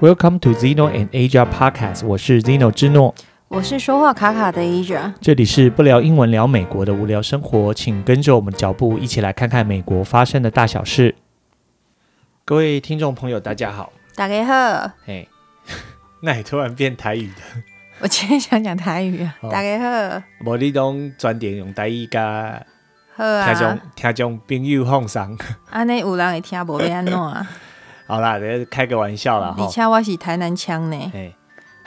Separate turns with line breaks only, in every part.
Welcome to Zeno and Asia Podcast，我是 Zeno 之诺，
我是说话卡卡的 Asia，
这里是不聊英文聊美国的无聊生活，请跟着我们脚步一起来看看美国发生的大小事。各位听众朋友，大家好，
大家好，
嘿，那你突然变台语的？
我今天想讲台语啊，
哦、
大家好，
无你拢专点用台语甲
好啊，
听众听众朋友放松，
安尼有人会听无要安怎啊？
好啦，开个玩笑啦。
而且我是台南腔呢，
哎、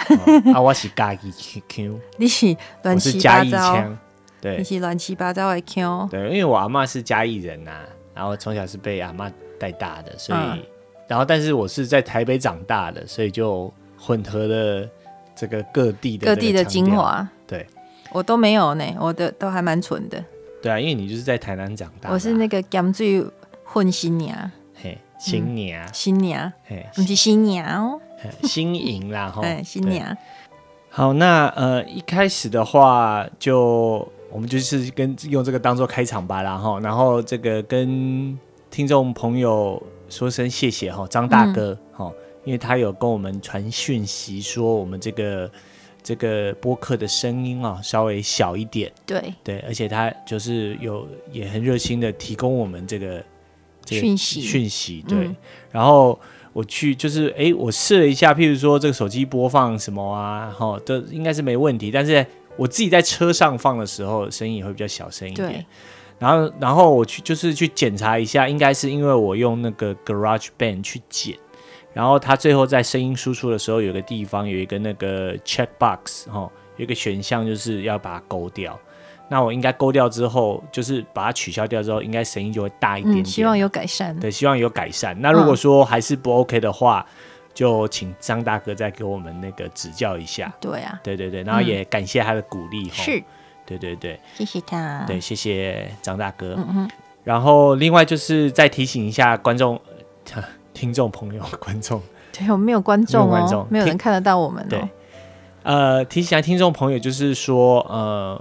哦，啊，我是嘉义腔，
你是乱七八糟，对，你是乱七八糟的腔，
对，因为我阿妈是嘉义人呐、啊，然后从小是被阿妈带大的，所以，嗯、然后但是我是在台北长大的，所以就混合了这个各地的各
地的精华，
对，
我都没有呢，我的都还蛮纯的，
对啊，因为你就是在台南长大、啊，
我是那个咸水混新娘。
新娘，
新娘，
嘿，
不是新娘哦，
新颖啦，哈，
新娘。
好，那呃，一开始的话，就我们就是跟用这个当做开场吧，然后，然后这个跟听众朋友说声谢谢哈，张大哥哈、嗯，因为他有跟我们传讯息说，我们这个这个播客的声音啊稍微小一点，
对。
对，而且他就是有也很热心的提供我们这个。
讯息
讯息对、嗯，然后我去就是哎，我试了一下，譬如说这个手机播放什么啊，哈，都应该是没问题。但是我自己在车上放的时候，声音也会比较小声一点。然后，然后我去就是去检查一下，应该是因为我用那个 Garage Band 去剪，然后它最后在声音输出的时候，有个地方有一个那个 Check Box 哈，有一个选项就是要把它勾掉。那我应该勾掉之后，就是把它取消掉之后，应该声音就会大一点点。
嗯，希望有改善。
对，希望有改善。那如果说还是不 OK 的话，嗯、就请张大哥再给我们那个指教一下。
对啊，
对对对，然后也感谢他的鼓励。
是、嗯，
对对对，
谢谢他。
对，谢谢张大哥。
嗯嗯。
然后另外就是再提醒一下观众、听众朋友、观众。
对，我们没有观众哦，没有，没有人看得到我们哦。
对。呃，提醒下听众朋友，就是说，呃，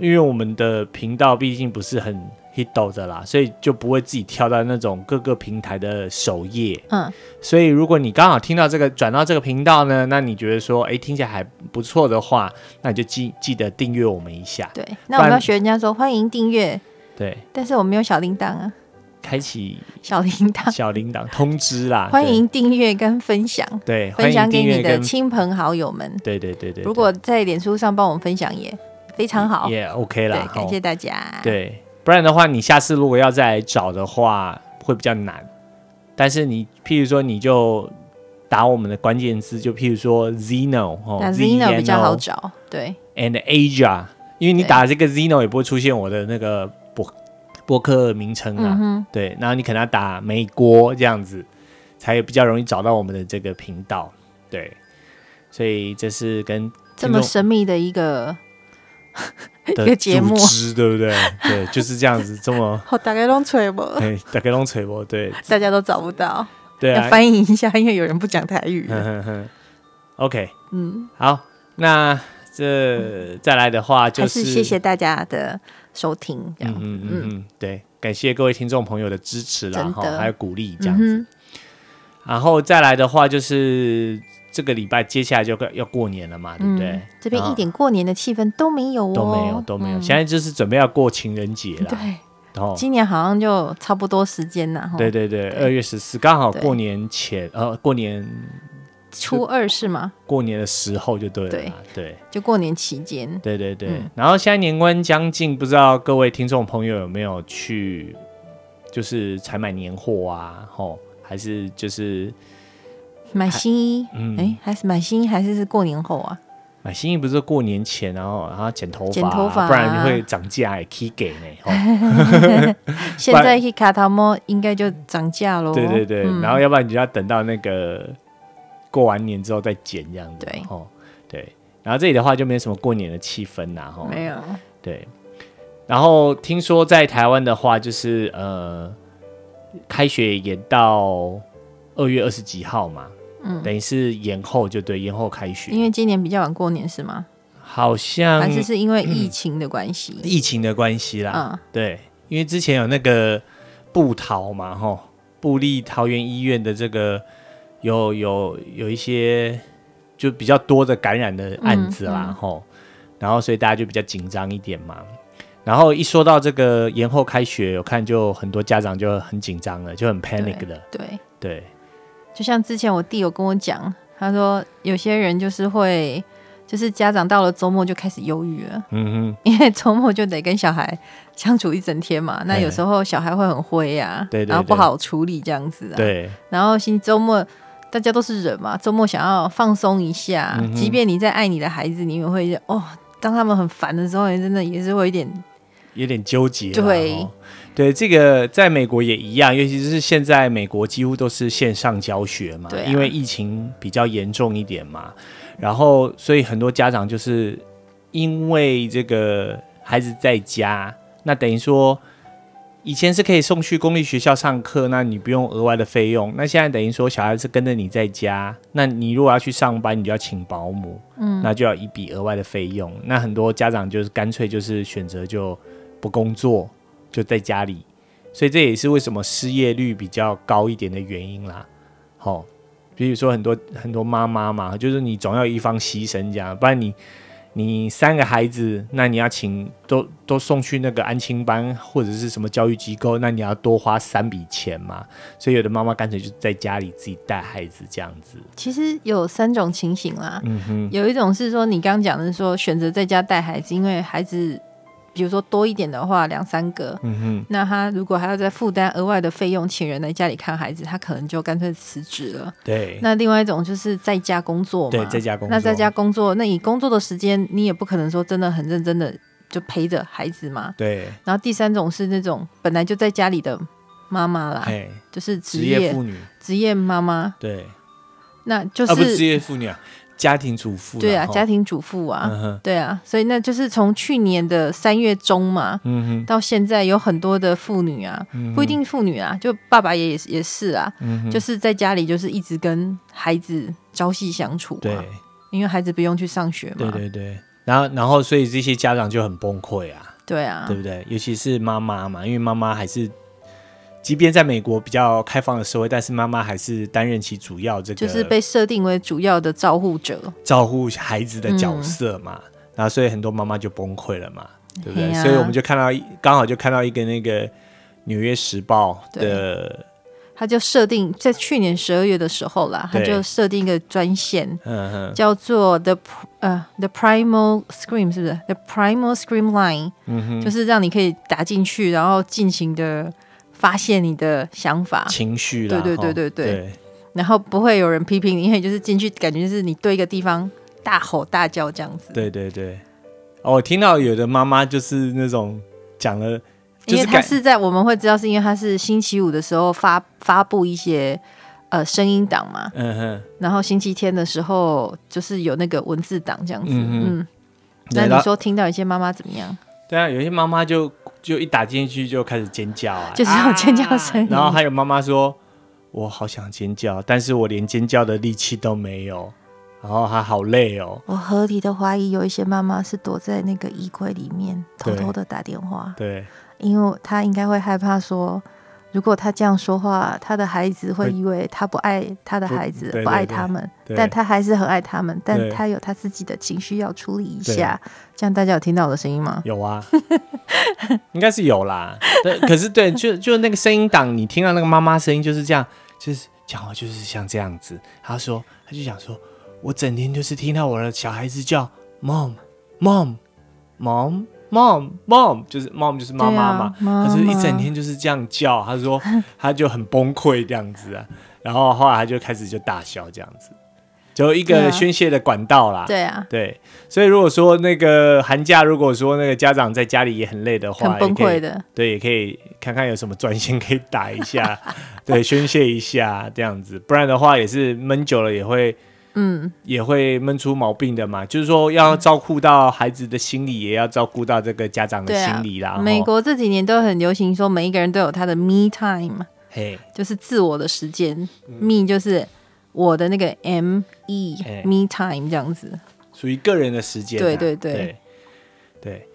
因为我们的频道毕竟不是很 hit 的啦，所以就不会自己跳到那种各个平台的首页。嗯，所以如果你刚好听到这个转到这个频道呢，那你觉得说，哎，听起来还不错的话，那你就记记得订阅我们一下。
对，那我们要学人家说欢迎订阅。
对，
但是我们没有小铃铛啊。
开启
小铃铛，
小铃铛通知啦！
欢迎订阅跟分享，
对，
分享给你的亲朋好友们。
对对对对，对，
如果在脸书上帮我们分享也非常好，
也、OK 啦。
感谢大家。
对，不然的话，你下次如果要再来找的话，会比较难。但是你，譬如说，你就打我们的关键字，就譬如说 Zeno 哦
，Zeno 比较好找。对
，and Asia，因为你打这个 Zeno 也不会出现我的那个。播客名称啊、嗯，对，然后你可能要打美国这样子，才比较容易找到我们的这个频道，对，所以这是跟
这么神秘的一个 一个节目，
对不对？对，就是这样子，这么好
大家拢吹不？
对，大家拢吹不？对，
大家都找不到，
对、啊，
要翻译一下，因为有人不讲台语。
呵呵呵 OK，嗯，好，那这再来的话就是，
是谢谢大家的。收听这样，嗯
嗯嗯嗯，对，感谢各位听众朋友的支持啦，哈，还有鼓励这样子、嗯。然后再来的话，就是这个礼拜接下来就要过年了嘛，对不对？嗯、
这边一点过年的气氛都没有哦，
都没有，都没有、嗯。现在就是准备要过情人节了，
对。然后今年好像就差不多时间了，
对对对，二月十四刚好过年前，呃，过年。
初二是吗？
过年的时候就对了，对，对
就过年期间。
对对对、嗯，然后现在年关将近，不知道各位听众朋友有没有去，就是采买年货啊？吼，还是就是
买新衣？嗯，哎、欸，还是买新衣，还是是过年后啊？
买新衣不是过年前，然后然后剪头发、啊，
剪头发、啊，
不然你会涨价，也可以给呢。
现在去卡塔莫应该就涨价喽。
对对对、嗯，然后要不然你就要等到那个。过完年之后再剪这样子，对，哦，对，然后这里的话就没有什么过年的气氛呐，哈，
没有，
对，然后听说在台湾的话，就是呃，开学延到二月二十几号嘛，嗯，等于是延后就对，延后开学，
因为今年比较晚过年是吗？
好像
还是是因为疫情的关系，
嗯，疫情的关系啦，嗯，对，因为之前有那个布桃嘛，吼，布利桃园医院的这个。有有有一些就比较多的感染的案子啦，吼、嗯嗯，然后所以大家就比较紧张一点嘛。然后一说到这个延后开学，我看就很多家长就很紧张了，就很 panic 的。
对对，
对，
就像之前我弟有跟我讲，他说有些人就是会，就是家长到了周末就开始忧郁了。嗯哼，因为周末就得跟小孩相处一整天嘛，那有时候小孩会很灰啊，对，然后不好处理这样子啊。对，然后新周末大家都是人嘛，周末想要放松一下，嗯，即便你在爱你的孩子，你也会哦，当他们很烦的时候，你真的也是会有点。
有点纠结，对，对，这个在美国也一样，尤其是现在美国几乎都是线上教学嘛，对啊，因为疫情比较严重一点嘛，然后所以很多家长就是因为这个孩子在家，那等于说以前是可以送去公立学校上课，那你不用额外的费用，那现在等于说小孩子跟着你在家，那你如果要去上班，你就要请保姆，嗯，那就要一笔额外的费用，那很多家长就是干脆就是选择就。不工作就在家里，所以这也是为什么失业率比较高一点的原因啦。好，比如说很多很多妈妈嘛，就是你总要一方牺牲这样，不然你你三个孩子，那你要请都都送去那个安亲班或者是什么教育机构，那你要多花三笔钱嘛。所以有的妈妈干脆就在家里自己带孩子这样子。
其实有三种情形啦，嗯哼，有一种是说你刚刚讲的说选择在家带孩子，因为孩子。比如说多一点的话，两三个，嗯哼，那他如果还要再负担额外的费用，请人来家里看孩子，他可能就干脆辞职了。对。那另外一种就是在家工作嘛，对，在家工作。那在家工作，那你工作的时间，你也不可能说真的很认真的就陪着孩子嘛。对。然后第三种是那种本来就在家里的妈妈啦，就是职业妇女、职业妈妈。对。那就是、啊、不是职业妇女啊。
家庭主妇
对啊，家庭主妇啊，嗯，对啊，所以那就是从去年的三月中嘛，嗯，到现在有很多的妇女啊，嗯，不一定妇女啊，就爸爸也也是啊，嗯，就是在家里就是一直跟孩子朝夕相处，对，因为孩子不用去上学嘛，
对对对，然后然后所以这些家长就很崩溃啊，
对啊，
对不对？尤其是妈妈嘛，因为妈妈还是。即便在美国比较开放的社会，但是妈妈还是担任起主要这个，
就是被设定为主要的照护者，
照顾孩子的角色嘛。嗯、然后所以很多妈妈就崩溃了嘛，对不对？啊、所以我们就看到，刚好就看到一个那个《纽约时报》的，
他就设定在去年十二月的时候啦，他就设定一个专线，嗯叫做 The 呃 The Primal Scream，是不是 The Primal Scream Line？嗯哼，就是让你可以打进去，然后进行的。发泄你的想法、
情绪，
对对对对对，对，然后不会有人批评你，因为就是进去感觉就是你对一个地方大吼大叫这样子。
对对对，哦，我听到有的妈妈就是那种讲了，
因为他是在我们会知道是因为他是星期五的时候发发布一些呃声音档嘛，嗯哼，然后星期天的时候就是有那个文字档这样子，嗯，嗯，那你说听到一些妈妈怎么样？
对啊，有些妈妈就。就一打进去就开始尖叫啊，
就是有尖叫声音。
然后还有妈妈说：“我好想尖叫，但是我连尖叫的力气都没有，然后还好累哦。”
我合理的怀疑，有一些妈妈是躲在那个衣柜里面，偷偷的打电话。对，因为她应该会害怕说。如果他这样说话，他的孩子会以为他不爱他的孩子，不，爱他们，但他还是很爱他们，但他有他自己的情绪要处理一下。这样大家有听到我的声音吗？
有啊，应该是有啦。对，可是对，就就那个声音档，你听到那个妈妈声音就是这样，就是讲话就是像这样子。他说，他就想说，我整天就是听到我的小孩子叫 mom mom mom。mom 就是 mom 就是妈妈嘛，他就、啊、一整天就是这样叫，他说 他就很崩溃这样子啊，然后后来他就开始就大笑这样子，就一个宣泄的管道啦。
对啊，
对，所以如果说那个寒假，如果说那个家长在家里也很累的话，
很崩溃的，
对，也可以看看有什么专线可以打一下，对，宣泄一下这样子，不然的话也是闷久了也会。嗯，也会闷出毛病的嘛，就是说要照顾到孩子的心理，也要照顾到这个家长的心理啦。
啊、美国这几年都很流行说，每一个人都有他的 me time，嘿，就是自我的时间、嗯。me 就是我的那个 m e me time 这样子，
属于个人的时间、啊。
对对对
对，对。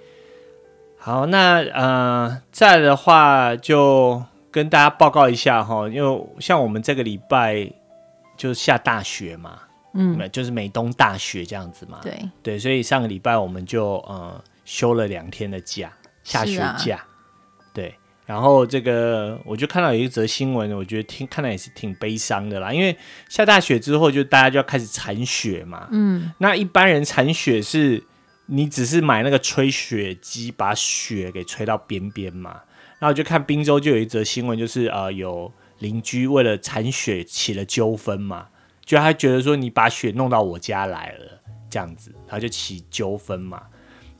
好，那呃，再的话就跟大家报告一下哈，因为像我们这个礼拜。就下大雪嘛，嗯，就是美东大雪这样子嘛，
对
对，所以上个礼拜我们就呃休了两天的假，下雪假，啊、对。然后这个我就看到有一则新闻，我觉得听看来也是挺悲伤的啦，因为下大雪之后，就大家就要开始铲雪嘛。嗯，那一般人铲雪是，你只是买那个吹雪机，把雪给吹到边边嘛。然后就看滨州就有一则新闻，就是呃有邻居为了铲雪起了纠纷嘛，就他觉得说你把雪弄到我家来了这样子，他就起纠纷嘛，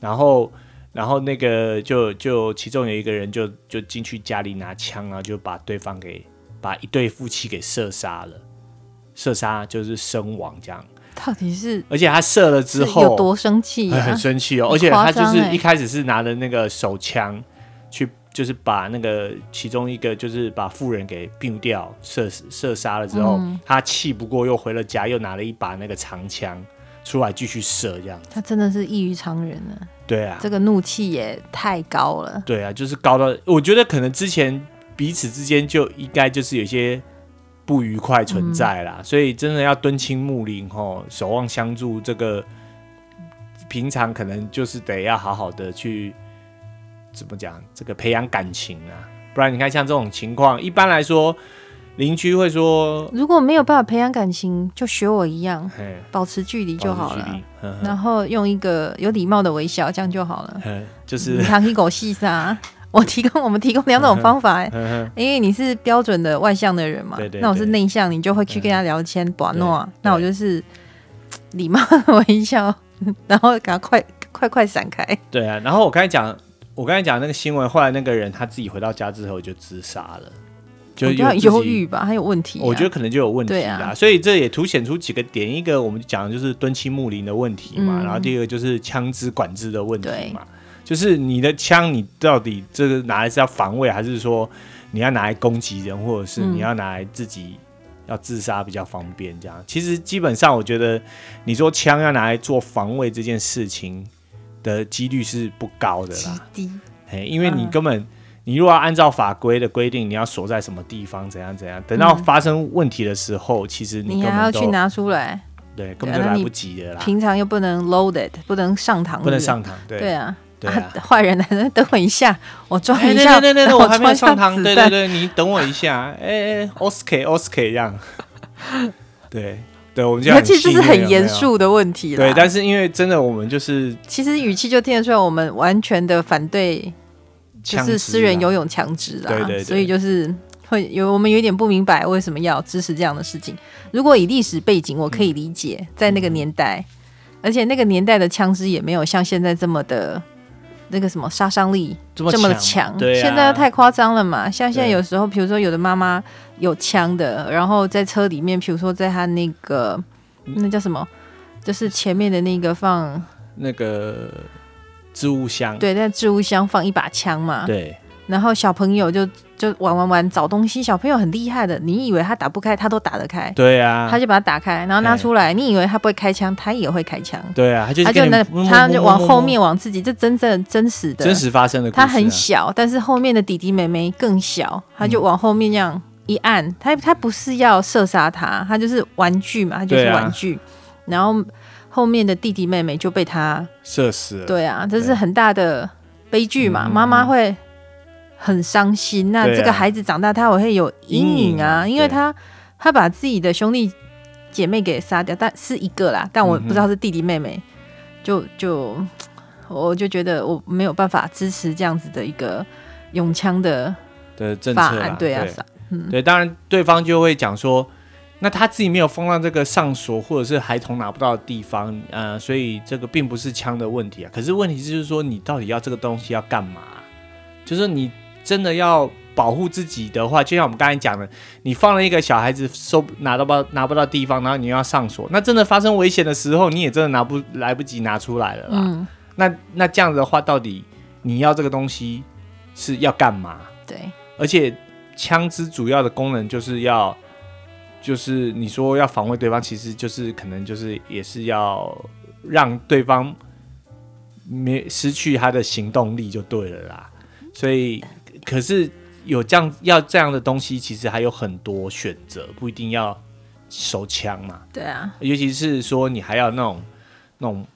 然后。然后那个就就其中有一个人就就进去家里拿枪然后，就把对方给把一对夫妻给射杀了，射杀就是身亡这样。
到底是？
而且他射了之后
有多生气啊？
很生气哦，而且他就是一开始是拿着那个手枪去，就是把那个其中一个就是把富人给毙掉，射射杀了之后，嗯，他气不过又回了家，又拿了一把那个长枪出来继续射这样。
他真的是异于常人了。
对啊，
这个怒气也太高了。
对啊，就是高到我觉得可能之前彼此之间就应该就是有些不愉快存在啦，嗯、所以真的要敦亲睦邻吼，守望相助。这个平常可能就是得要好好的去怎么讲，这个培养感情啊，不然你看像这种情况，一般来说。邻居会说：“
如果没有办法培养感情，就学我一样，保持距离就好了。然后用一个有礼貌的微笑，这样就好了。
就是
糖衣狗细沙，我提供我们提供两种方法。因为你是标准的外向的人嘛，那我是内向，你就会去跟他聊天，把诺。那我就是 礼貌的微笑，然后给他快快快闪开。
对啊，然后我刚才讲，我刚才讲那个新闻，后来那个人他自己回到家之后就自杀了。”就有
忧郁吧，还有问题、啊。
我觉得可能就有问题啦，啊、所以这也凸显出几个点。一个我们讲的就是敦亲睦邻的问题嘛，嗯、然后第二个就是枪支管制的问题嘛。就是你的枪，你到底这个拿来是要防卫，还是说你要拿来攻击人，或者是你要拿来自己要自杀比较方便？这样，嗯、其实基本上我觉得，你说枪要拿来做防卫这件事情的几率是不高的啦，
低。
哎，因为你根本。你如果要按照法规的规定，你要锁在什么地方，怎样怎样，等到发生问题的时候，嗯、其实你，
你还要去拿出来，
对，根本就来不及的啦。
平常又不能 loaded，不能上堂，
不能上堂，对，
对啊，
对啊，
坏、啊、人来了，等我一下，我装一下，
对对对，我还没上堂，对对对，你等我一下，哎哎，OSK OSK 这样，对对，我们这样，
其实是很严肃的问题了，
对，但是因为真的我们就是，
其实语气就听得出来，我们完全的反对。就是私人游泳枪支啦，对对对，所以就是会有我们有点不明白为什么要支持这样的事情。如果以历史背景，我可以理解，嗯、在那个年代，而且那个年代的枪支也没有像现在这么的那个什么杀伤力这么的强。对啊、现在太夸张了嘛。像现在有时候，比如说有的妈妈有枪的，然后在车里面，比如说在他那个那叫什么，就是前面的那个放
那个。置物箱
对，在置物箱放一把枪嘛。
对，
然后小朋友就就玩玩玩找东西，小朋友很厉害的，你以为他打不开，他都打得开。
对啊，
他就把它打开，然后拿出来，你以为他不会开枪，他也会开枪。
对啊，他就
他就那他就往后面往自己，这真正真实的
真实发生的。
他很小，但是后面的弟弟妹妹更小，他就往后面这样一按，他他不是要射杀他，他就是玩具嘛，他就是玩具，然后。后面的弟弟妹妹就被他
射死了。
对啊，这是很大的悲剧嘛，妈妈会很伤心。那这个孩子长大，他也会有阴影啊，因为他他把自己的兄弟姐妹给杀掉，但是一个啦，但我不知道是弟弟妹妹，就就我就觉得我没有办法支持这样子的一个永枪的
的政策。
对啊，
嗯，对，当然对方就会讲说。那他自己没有放到这个上锁，或者是孩童拿不到的地方，呃，所以这个并不是枪的问题啊。可是问题就是说，你到底要这个东西要干嘛？就是你真的要保护自己的话，就像我们刚才讲的，你放了一个小孩子收拿到不拿不到地方，然后你又要上锁，那真的发生危险的时候，你也真的拿不来不及拿出来了啦。嗯。那那这样子的话，到底你要这个东西是要干嘛？
对。
而且枪支主要的功能就是要。就是你说要防卫对方，其实就是可能就是也是要让对方没失去他的行动力就对了啦。所以，可是有这样要这样的东西，其实还有很多选择，不一定要手枪嘛。
对啊，
尤其是说你还要那种那种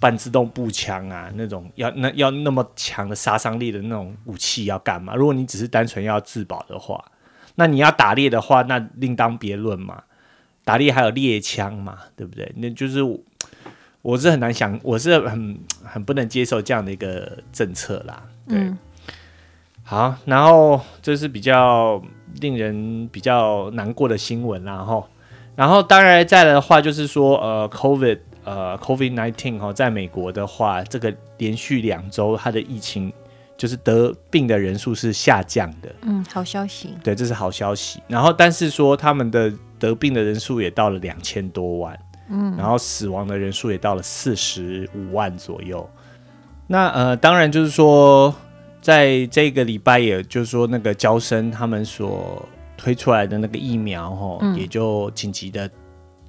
半自动步枪啊，那种要那要那么强的杀伤力的那种武器要干嘛？如果你只是单纯要自保的话，那你要打猎的话，那另当别论嘛。打猎还有猎枪嘛，对不对？那就是我是很难想，我是很很不能接受这样的一个政策啦。对。嗯好，然后这是比较令人比较难过的新闻，啦，哈，然后当然再来的话就是说，呃，COVID，呃，COVID nineteen 哈，在美国的话，这个连续两周它的疫情就是得病的人数是下降的，
嗯，好消息，
对，这是好消息。然后，但是说他们的得病的人数也到了两千多万，嗯，然后死亡的人数也到了四十五万左右。那呃，当然就是说。在这个礼拜，也就是说，那个交生他们所推出来的那个疫苗，哈、嗯，也就紧急的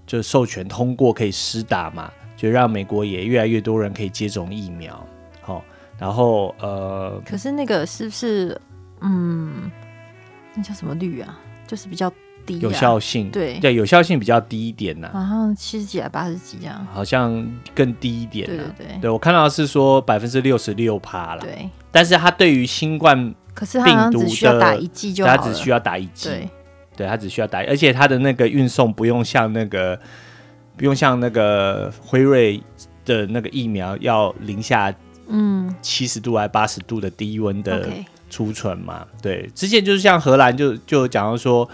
就授权通过，可以施打嘛，就让美国也越来越多人可以接种疫苗，好，然后呃，
可是那个是不是，嗯，那叫什么率啊？就是比较低。
有效性
对
对，有效性比较低一点呐，
好像七十几啊八十几这样，
好像更低一点。
对对对，
对我看到的是说百分之六十六趴了。
对，
但是它对于新冠病毒的，
它打一剂就好了，
它只需要打一剂。
对，
对，它只需要打，而且它的那个运送不用像那个不用像那个辉瑞的那个疫苗要零下嗯七十度还八十度的低温的储存嘛。对，之前就是像荷兰就就讲到说。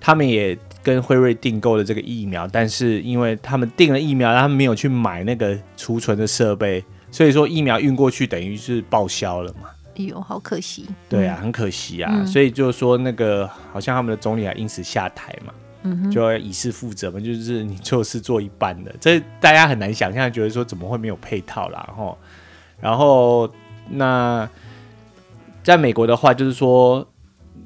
他们也跟辉瑞订购了这个疫苗，但是因为他们订了疫苗，他们没有去买那个储存的设备，所以说疫苗运过去等于是报销了嘛。
哎呦，好可惜。
对啊，很可惜啊。嗯、所以就是说那个好像他们的总理还因此下台嘛，嗯，就要以示负责嘛，就是你做事做一半的，这大家很难想象，觉得说怎么会没有配套啦，然后，然后那在美国的话，就是说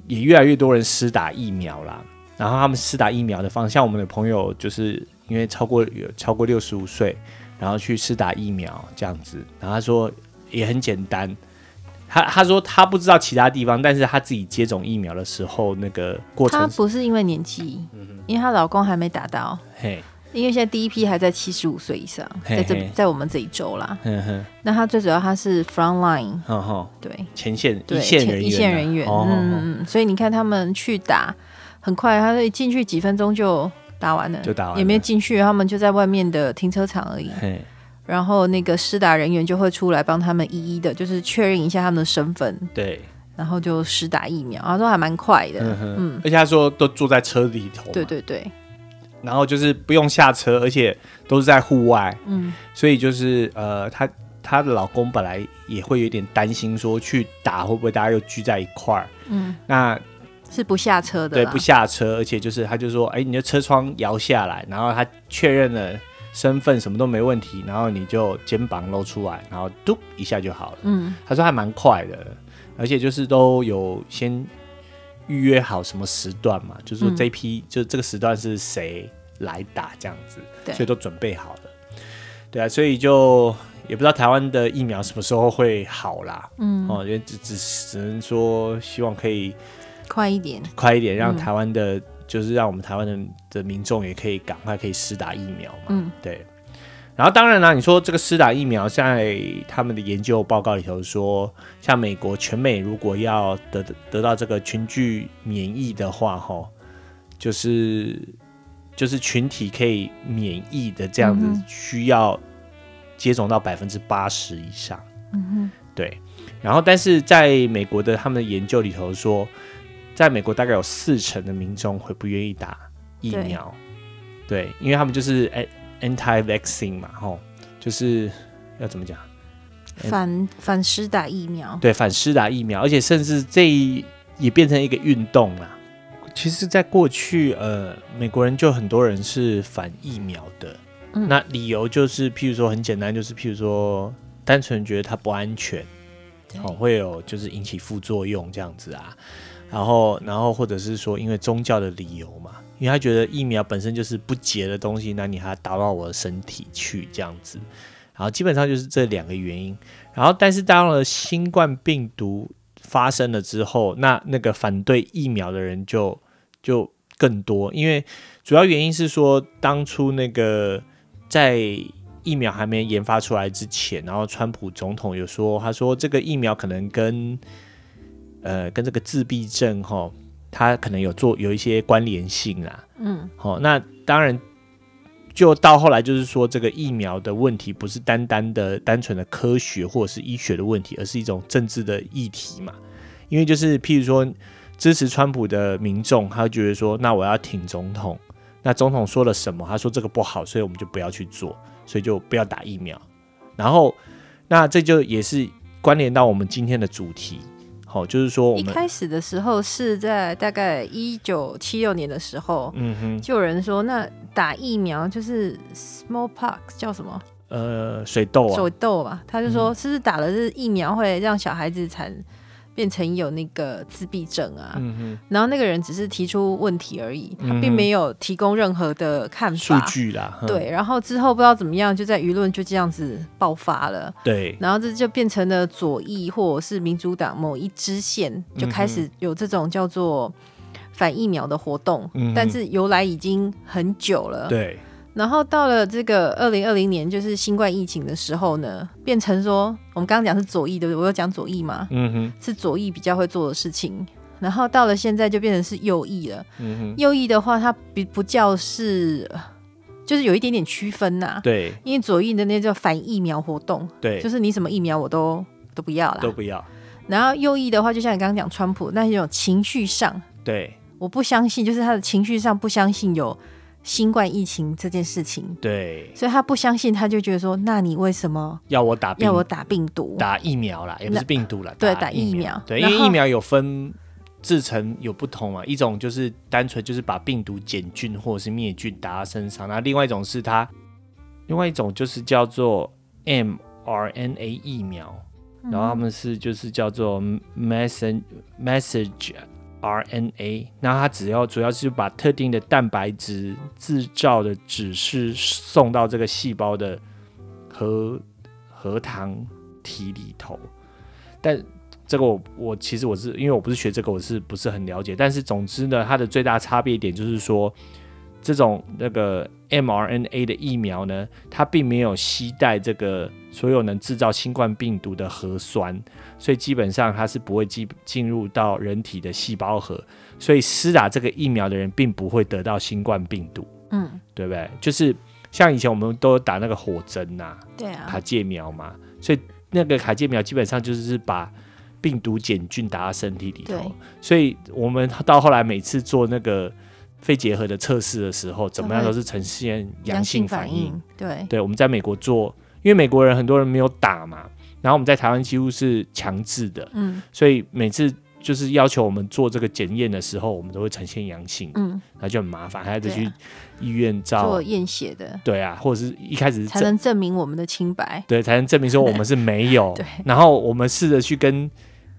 也越来越多人施打疫苗啦。然后他们施打疫苗的方向，我们的朋友就是因为超过有超过六十五岁，然后去施打疫苗这样子。然后他说也很简单，他他说他不知道其他地方，但是他自己接种疫苗的时候那个过程，
他不是因为年纪，因为她老公还没打到，嘿，因为现在第一批还在七十五岁以上，在这在我们这一周啦。那他最主要他是 front line，对，
前线一线人员，
一线人员，嗯嗯，所以你看他们去打。很快，他一进去几分钟就打完了，
就打完了，
也没进去，他们就在外面的停车场而已。然后那个施打人员就会出来帮他们一一的，就是确认一下他们的身份。
对，
然后就施打疫苗，他说还蛮快的。嗯哼，嗯，
而且他说都坐在车里头。
对对对。
然后就是不用下车，而且都是在户外。嗯。所以就是呃，她她的老公本来也会有点担心，说去打会不会大家又聚在一块儿。嗯。那。
是不下车的，
对，不下车，而且就是他就说，哎，你的车窗摇下来，然后他确认了身份，什么都没问题，然后你就肩膀露出来，然后嘟一下就好了。嗯，他说还蛮快的，而且就是都有先预约好什么时段嘛，就是说这批、嗯、就这个时段是谁来打这样子，所以都准备好了。对啊，所以就也不知道台湾的疫苗什么时候会好啦。嗯，哦，也只只只能说希望可以。
快一点，
快一点，让台湾的，嗯、就是让我们台湾的的民众也可以赶快可以施打疫苗嘛。嗯，对。然后当然啦，你说这个施打疫苗，在他们的研究报告里头说，像美国全美如果要得得到这个群聚免疫的话，吼，就是就是群体可以免疫的这样子，需要接种到百分之八十以上。嗯哼，对。然后但是在美国的他们的研究里头说。在美国，大概有四成的民众会不愿意打疫苗，对，对，因为他们就是 anti-vaccine 嘛，吼，就是要怎么讲，
反反施打疫苗，
对，反施打疫苗，而且甚至这也变成一个运动啦。其实，在过去，呃，美国人就很多人是反疫苗的，嗯、那理由就是，譬如说很简单，就是譬如说单纯觉得它不安全，哦，会有就是引起副作用这样子啊。然后，然后或者是说，因为宗教的理由嘛，因为他觉得疫苗本身就是不洁的东西，那你还打到我的身体去这样子，然后基本上就是这两个原因。然后，但是当了新冠病毒发生了之后，那那个反对疫苗的人就就更多，因为主要原因是说，当初那个在疫苗还没研发出来之前，然后川普总统有说，他说这个疫苗可能跟呃跟这个自闭症哈，它可能有做有一些关联性啦。嗯，好，那当然就到后来就是说，这个疫苗的问题不是单单的单纯的科学或者是医学的问题，而是一种政治的议题嘛。因为就是譬如说。支持川普的民众，他会觉得说：“那我要挺总统。那总统说了什么？他说这个不好，所以我们就不要去做，所以就不要打疫苗。然后，那这就也是关联到我们今天的主题。好，就是说我们
一开始的时候是在大概一九七六年的时候，嗯哼，就有人说那打疫苗就是 smallpox 叫什么？
呃，水痘啊，
水痘啊。他就说是不是打了这疫苗会让小孩子产变成有那个自闭症啊，嗯、然后那个人只是提出问题而已，他并没有提供任何的看法
数据啦。
对，然后之后不知道怎么样，就在舆论就这样子爆发了。
对，
然后这就变成了左翼或者是民主党某一支线就开始有这种叫做反疫苗的活动，嗯、但是由来已经很久了。
对。
然后到了这个二零二零年，就是新冠疫情的时候呢，变成说我们刚刚讲是左翼，对不对？我有讲左翼嘛，嗯哼，是左翼比较会做的事情。然后到了现在就变成是右翼了，嗯哼，右翼的话它比不叫是，就是有一点点区分呐、啊，
对，
因为左翼的那叫反疫苗活动，
对，
就是你什么疫苗我都都不要了，
都不要。
然后右翼的话，就像你刚刚讲川普，那种情绪上，
对，
我不相信，就是他的情绪上不相信有。新冠疫情这件事情，
对，
所以他不相信，他就觉得说，那你为什么
要我打？
要我打病毒？
打疫苗啦，也不是病毒啦，
对，打疫苗。
对，因为疫苗有分制成有不同嘛，一种就是单纯就是把病毒减菌或者是灭菌打到身上，那另外一种是它，另外一种就是叫做 mRNA 疫苗，然后他们是就是叫做 message message。RNA，那它只要主要是把特定的蛋白质制造的指示送到这个细胞的核核糖体里头，但这个我我其实我是因为我不是学这个，我是不是很了解？但是总之呢，它的最大差别点就是说，这种那个 mRNA 的疫苗呢，它并没有携带这个所有能制造新冠病毒的核酸。所以基本上它是不会进进入到人体的细胞核，所以施打这个疫苗的人并不会得到新冠病毒，嗯，对不对？就是像以前我们都打那个火针呐、啊，
对啊，
卡介苗嘛，所以那个卡介苗基本上就是把病毒碱菌打到身体里头，所以我们到后来每次做那个肺结核的测试的时候，怎么样都是呈现阳性反
应，对，
对，我们在美国做，因为美国人很多人没有打嘛。然后我们在台湾几乎是强制的，嗯，所以每次就是要求我们做这个检验的时候，我们都会呈现阳性，嗯，那就很麻烦，还得去医院照
做验血的，
对啊，或者是一开始
才能证明我们的清白，
对，才能证明说我们是没有，对，然后我们试着去跟。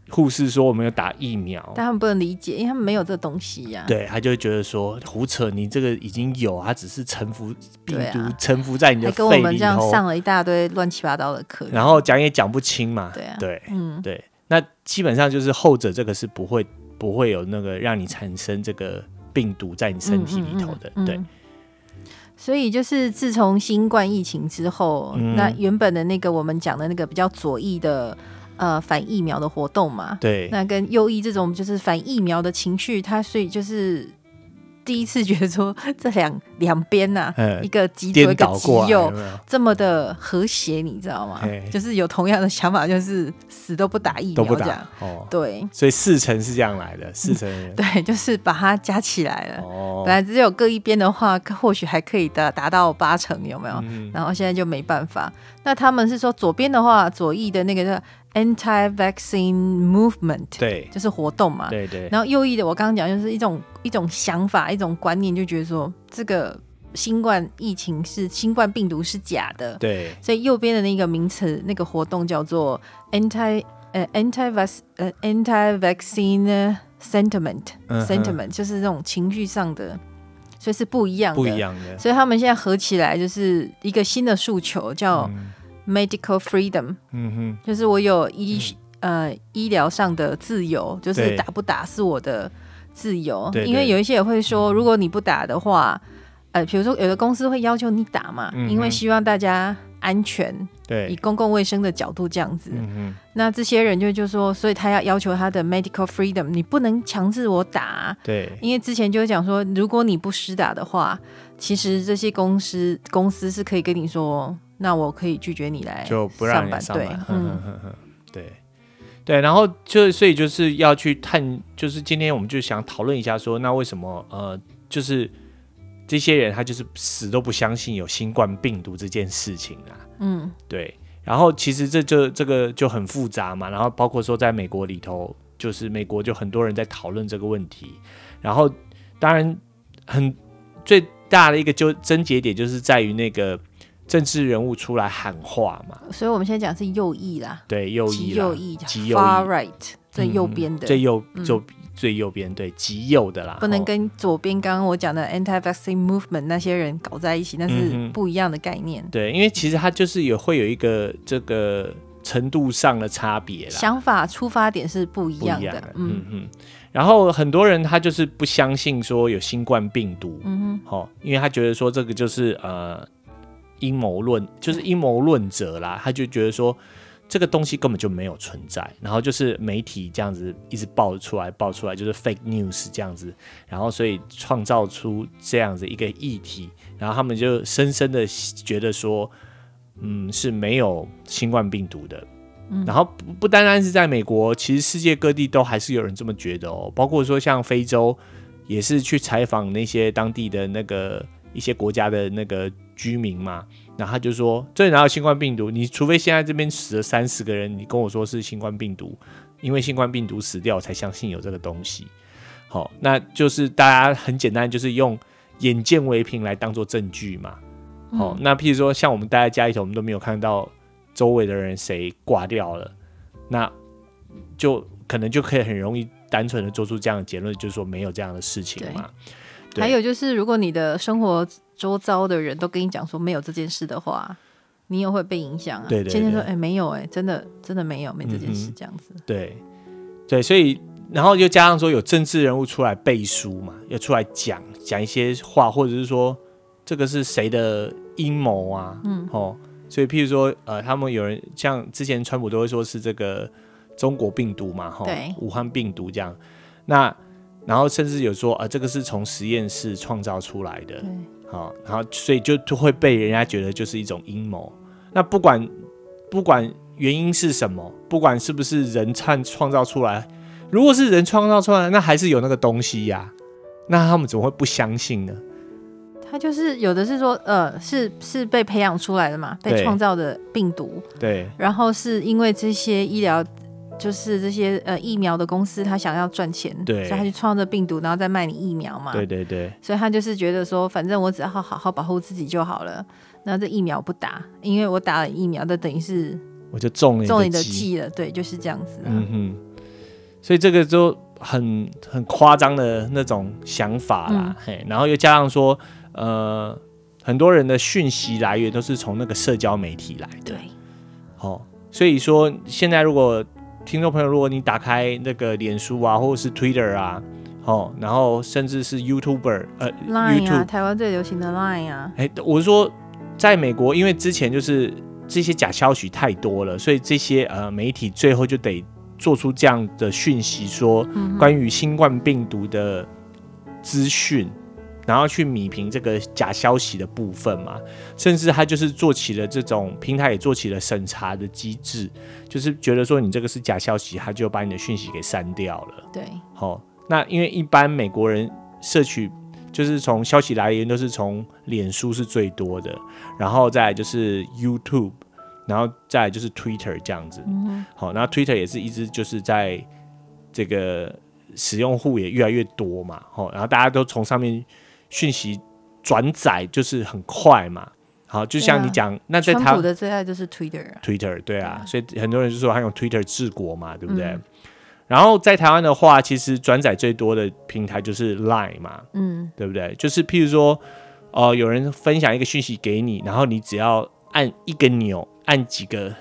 护士说我们有打疫苗，
但他们不能理解，因为他们没有这东西呀、啊。
对，他就会觉得说胡扯，你这个已经有，他只是沉浮病毒沉浮在你的肺里头。
跟我们这样上了一大堆乱七八糟的课，
然后讲也讲不清嘛。
对啊，
对，嗯，对，那基本上就是后者这个是不会不会有那个让你产生这个病毒在你身体里头的。嗯嗯嗯嗯对，
所以就是自从新冠疫情之后，嗯、那原本的那个我们讲的那个比较左翼的。呃，反疫苗的活动嘛，
对，
那跟右翼这种就是反疫苗的情绪，他所以就是第一次觉得说这两两边呐，一个极左一个极右，有有？这么的和谐，你知道吗？就是有同样的想法，就是死都不打疫苗这样，哦、对，
所以四成是这样来的，四成、嗯、
对，就是把它加起来了。哦，本来只有各一边的话，或许还可以达达到八成，有没有？嗯、然后现在就没办法。那他们是说左边的话，左翼的那个叫。Anti-vaccine movement，
对，
就是活动嘛。
对对。
然后右翼的，我刚刚讲就是一种一种想法，一种观念，就觉得说这个新冠疫情是新冠病毒是假的。
对。
所以右边的那个名词，那个活动叫做 anti 呃 anti-vac 呃 anti-vaccine sentiment sentiment，就是这种情绪上的，所以是不一样的。
不一样的。
所以他们现在合起来就是一个新的诉求，叫。Medical freedom，嗯哼，就是我有医、嗯、呃医疗上的自由，就是打不打是我的自由，因为有一些也会说，如果你不打的话，呃，比如说有的公司会要求你打嘛，嗯、因为希望大家安全，
对，
以公共卫生的角度这样子。
嗯、
那这些人就就说，所以他要要求他的 medical freedom，你不能强制我打，
对，
因为之前就讲说，如果你不施打的话，其实这些公司公司是可以跟你说，那我可以拒绝你来
就不让你上班，
对，
嗯。对。对，然后就所以就是要去探，就是今天我们就想讨论一下说，说那为什么呃，就是这些人他就是死都不相信有新冠病毒这件事情啊。
嗯，
对。然后其实这就这个就很复杂嘛。然后包括说在美国里头，就是美国就很多人在讨论这个问题。然后当然很最大的一个就症结点就是在于那个。政治人物出来喊话嘛，
所以我们现在讲是右翼啦，
对右翼，
极右翼，
极右翼
，far right 最右边的，
最右就、
嗯、
最右边，对极右的啦，
不能跟左边刚刚我讲的 anti-vaccine movement 那些人搞在一起，那是不一样的概念。
嗯、对，因为其实它就是有会有一个这个程度上的差别啦，
想法出发点是不一样的，样的
嗯嗯。然后很多人他就是不相信说有新冠病毒，嗯哼，好，因为他觉得说这个就是呃。阴谋论就是阴谋论者啦，他就觉得说这个东西根本就没有存在，然后就是媒体这样子一直爆出来，爆出来就是 fake news 这样子，然后所以创造出这样子一个议题，然后他们就深深的觉得说，嗯，是没有新冠病毒的，嗯，然后不不单单是在美国，其实世界各地都还是有人这么觉得哦，包括说像非洲也是去采访那些当地的那个一些国家的那个。居民嘛，然后他就说：“这里哪有新冠病毒？你除非现在这边死了三十个人，你跟我说是新冠病毒，因为新冠病毒死掉，我才相信有这个东西。”好，那就是大家很简单，就是用眼见为凭来当做证据嘛。好，那譬如说像我们待在家里头，我们都没有看到周围的人谁挂掉了，那就可能就可以很容易单纯的做出这样的结论，就是说没有这样的事情嘛。
还有就是，如果你的生活周遭的人都跟你讲说没有这件事的话，你也会被影响啊。
对对对，
天天说哎、欸、没有哎、欸，真的真的没有没这件事这样子。
嗯、对对，所以然后又加上说有政治人物出来背书嘛，要出来讲讲一些话，或者是说这个是谁的阴谋啊？嗯哦，所以譬如说呃，他们有人像之前川普都会说是这个中国病毒嘛，哈，对，武汉病毒这样那。然后甚至有说，啊，这个是从实验室创造出来的，好、哦，然后所以就就会被人家觉得就是一种阴谋。那不管不管原因是什么，不管是不是人创创造出来，如果是人创造出来，那还是有那个东西呀、啊。那他们怎么会不相信呢？
他就是有的是说，呃，是是被培养出来的嘛，被创造的病毒，
对，
然后是因为这些医疗。就是这些呃疫苗的公司，他想要赚钱，对，所以他去创造病毒，然后再卖你疫苗嘛。
对对对。
所以他就是觉得说，反正我只要好好保护自己就好了。那这疫苗不打，因为我打了疫苗，那等于是
我就中了
中你的计了。对，就是这样子。
嗯哼。所以这个就很很夸张的那种想法啦，嗯、嘿，然后又加上说，呃，很多人的讯息来源都是从那个社交媒体来的。对。哦，所以说现在如果听众朋友，如果你打开那个脸书啊，或者是 Twitter 啊，哦，然后甚至是 YouTuber，呃
，Line 啊，台湾最流行的 Line 啊，
哎，我是说，在美国，因为之前就是这些假消息太多了，所以这些呃媒体最后就得做出这样的讯息，说关于新冠病毒的资讯。然后去米平这个假消息的部分嘛，甚至他就是做起了这种平台也做起了审查的机制，就是觉得说你这个是假消息，他就把你的讯息给删掉了。
对，
好、哦，那因为一般美国人摄取就是从消息来源都是从脸书是最多的，然后再来就是 YouTube，然后再来就是 Twitter 这样子。嗯，好，那 Twitter 也是一直就是在这个使用户也越来越多嘛，好，然后大家都从上面。讯息转载就是很快嘛，好，就像你讲、啊，那在他
的最爱就是 Twitter，Twitter
对啊，所以很多人就说他用 Twitter 治国嘛，对不对？嗯、然后在台湾的话，其实转载最多的平台就是 Line 嘛，嗯，对不对？就是譬如说，呃，有人分享一个讯息给你，然后你只要按一个钮，按几个，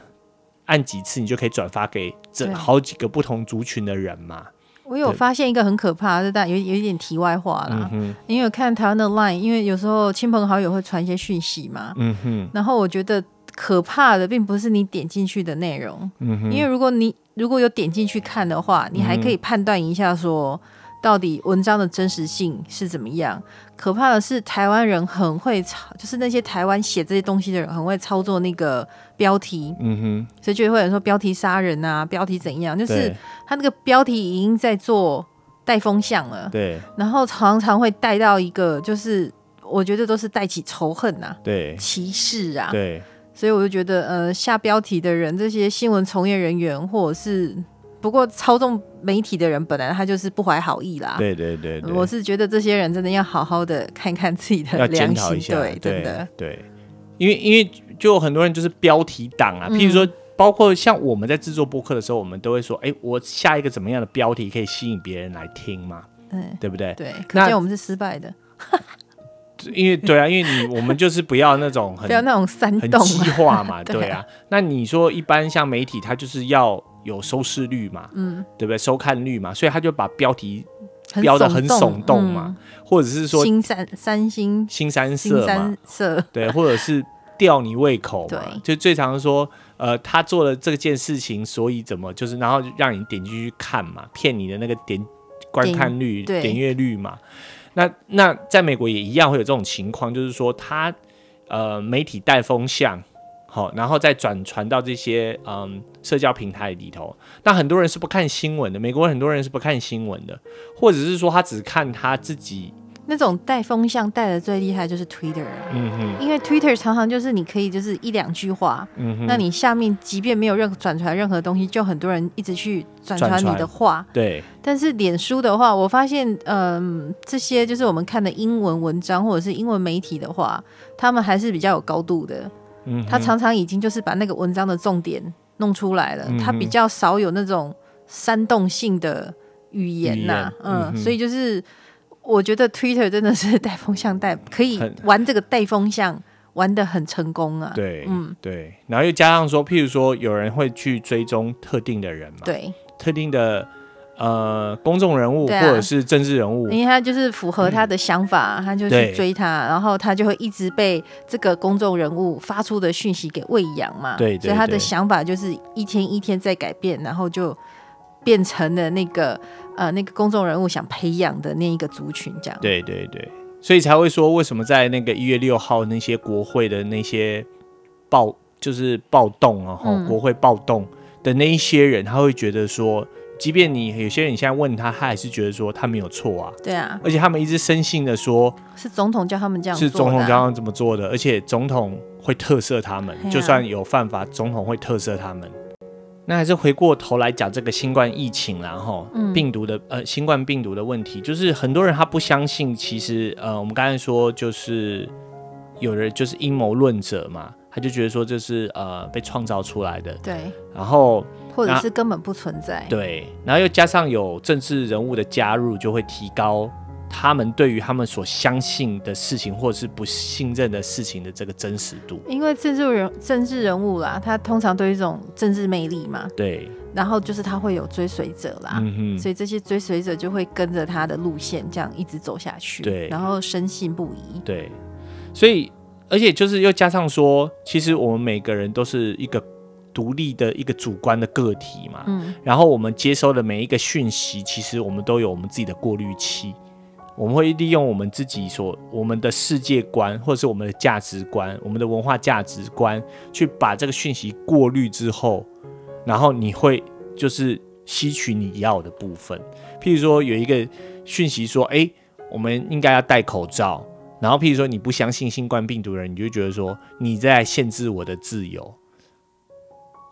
按几次，你就可以转发给整好几个不同族群的人嘛。我有发现一个很可怕的，但有有一点题外话啦。嗯、因为我看台湾的 Line，因为有时候亲朋好友会传一些讯息嘛。嗯哼。然后我觉得可怕的并不是你点进去的内容。嗯。因为如果你如果有点进去看的话，你还可以判断一下说。到底文章的真实性是怎么样？可怕的是，台湾人很会操，就是那些台湾写这些东西的人很会操作那个标题。嗯哼，所以就会有人说标题杀人啊，标题怎样？就是他那个标题已经在做带风向了。对。然后常常会带到一个，就是我觉得都是带起仇恨呐、啊，对，歧视啊，对。所以我就觉得，呃，下标题的人，这些新闻从业人员或者是。不过操纵媒体的人本来他就是不怀好意啦。对对对，对，我是觉得这些人真的要好好的看看自己的良心，对，真的对。因为因为就有很多人就是标题党啊，譬如说，包括像我们在制作播客的时候，我们都会说，哎，我下一个怎么样的标题可以吸引别人来听嘛？嗯，对不对？对，可见我们是失败的。因为对啊，因为你我们就是不要那种很不要那种煽动、很激化嘛，对啊。那你说一般像媒体，他就是要。有收视率嘛，嗯，对不对？收看率嘛，所以他就把标题标的很耸动嘛，嗯、或者是说新三三星新三色嘛，色对，或者是吊你胃口嘛，就最常说，呃，他做了这件事情，所以怎么就是，然后让你点进去看嘛，骗你的那个点观看率、点阅率嘛。那那在美国也一样会有这种情况，就是说他呃媒体带风向。好，然后再转传到这些嗯社交平台里头。那很多人是不看新闻的，美国很多人是不看新闻的，或者是说他只看他自己。那种带风向带的最厉害就是 Twitter，嗯哼，因为 Twitter 常常就是你可以就是一两句话，嗯哼，那你下面即便没有任何转传任何东西，就很多人一直去转传你的话，对。但是脸书的话，我发现嗯这些就是我们看的英文文章或者是英文媒体的话，他们还是比较有高度的。嗯，他常常已经就是把那个文章的重点弄出来了，嗯、他比较少有那种煽动性的语言呐、啊，嗯，嗯，所以就是我觉得 Twitter 真的是带风向带，可以 玩这个带风向玩得很成功啊，对，嗯，对，然后又加上说，譬如说有人会去追踪特定的人嘛，对，特定的。呃，公众人物或者是政治人物，因为他就是符合他的想法，嗯、他就去追他，然后他就会一直被这个公众人物发出的讯息给喂养嘛。对，对，对，所以他的想法就是一天一天在改变，然后就变成了那个呃那个公众人物想培养的那一个族群这样。对对对，所以才会说，为什么在那个一月六号那些国会的那些暴就是暴动啊，哈、嗯、国会暴动的那一些人，他会觉得说。即便你有些人，你现在问他，他还是觉得说他没有错啊。对啊，而且他们一直深信的说，是总统叫他们这样做的，是总统叫他们这么做的，而且总统会特赦他们，就算有犯法，总统会特赦他们。那还是回过头来讲这个新冠疫情，然后病毒的呃新冠病毒的问题，就是很多人他不相信，其实呃我们刚才说就是有人就是阴谋论者嘛，他就觉得说这是呃被创造出来的，对，然后。或者是根本不存在。对，然后又加上有政治人物的加入，就会提高他们对于他们所相信的事情，或者是不信任的事情的这个真实度。因为政治人政治人物啦，他通常都有一种政治魅力嘛。对。然后就是他会有追随者啦，嗯哼。所以这些追随者就会跟着他的路线这样一直走下去。对。然后深信不疑。对。所以，而且就是又加上说，其实我们每个人都是一个。独立的一个主观的个体嘛，嗯，然后我们接收的每一个讯息，其实我们都有我们自己的过滤器，我们会利用我们自己所我们的世界观，或者是我们的价值观，我们的文化价值观，去把这个讯息过滤之后，然后你会就是吸取你要的部分。譬如说有一个讯息说，哎，我们应该要戴口罩，然后譬如说你不相信新冠病毒的人，你就觉得说你在限制我的自由。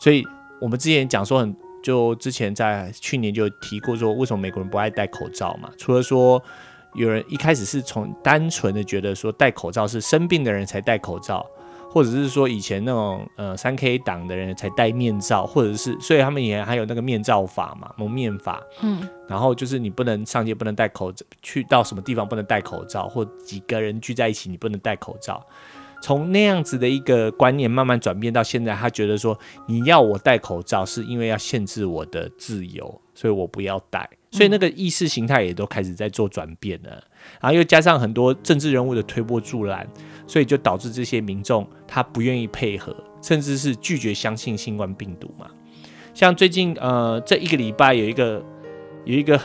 所以，我们之前讲说很，就之前在去年就提过说，为什么美国人不爱戴口罩嘛？除了说有人一开始是从单纯的觉得说戴口罩是生病的人才戴口罩，或者是说以前那种呃三 K 党的人才戴面罩，或者是所以他们也还有那个面罩法嘛，蒙面法。嗯。然后就是你不能上街不能戴口罩，去到什么地方不能戴口罩，或几个人聚在一起你不能戴口罩。从那样子的一个观念慢慢转变到现在，他觉得说你要我戴口罩是因为要限制我的自由，所以我不要戴。所以那个意识形态也都开始在做转变了。然后又加上很多政治人物的推波助澜，所以就导致这些民众他不愿意配合，甚至是拒绝相信新冠病毒嘛。像最近呃这一个礼拜有一个有一个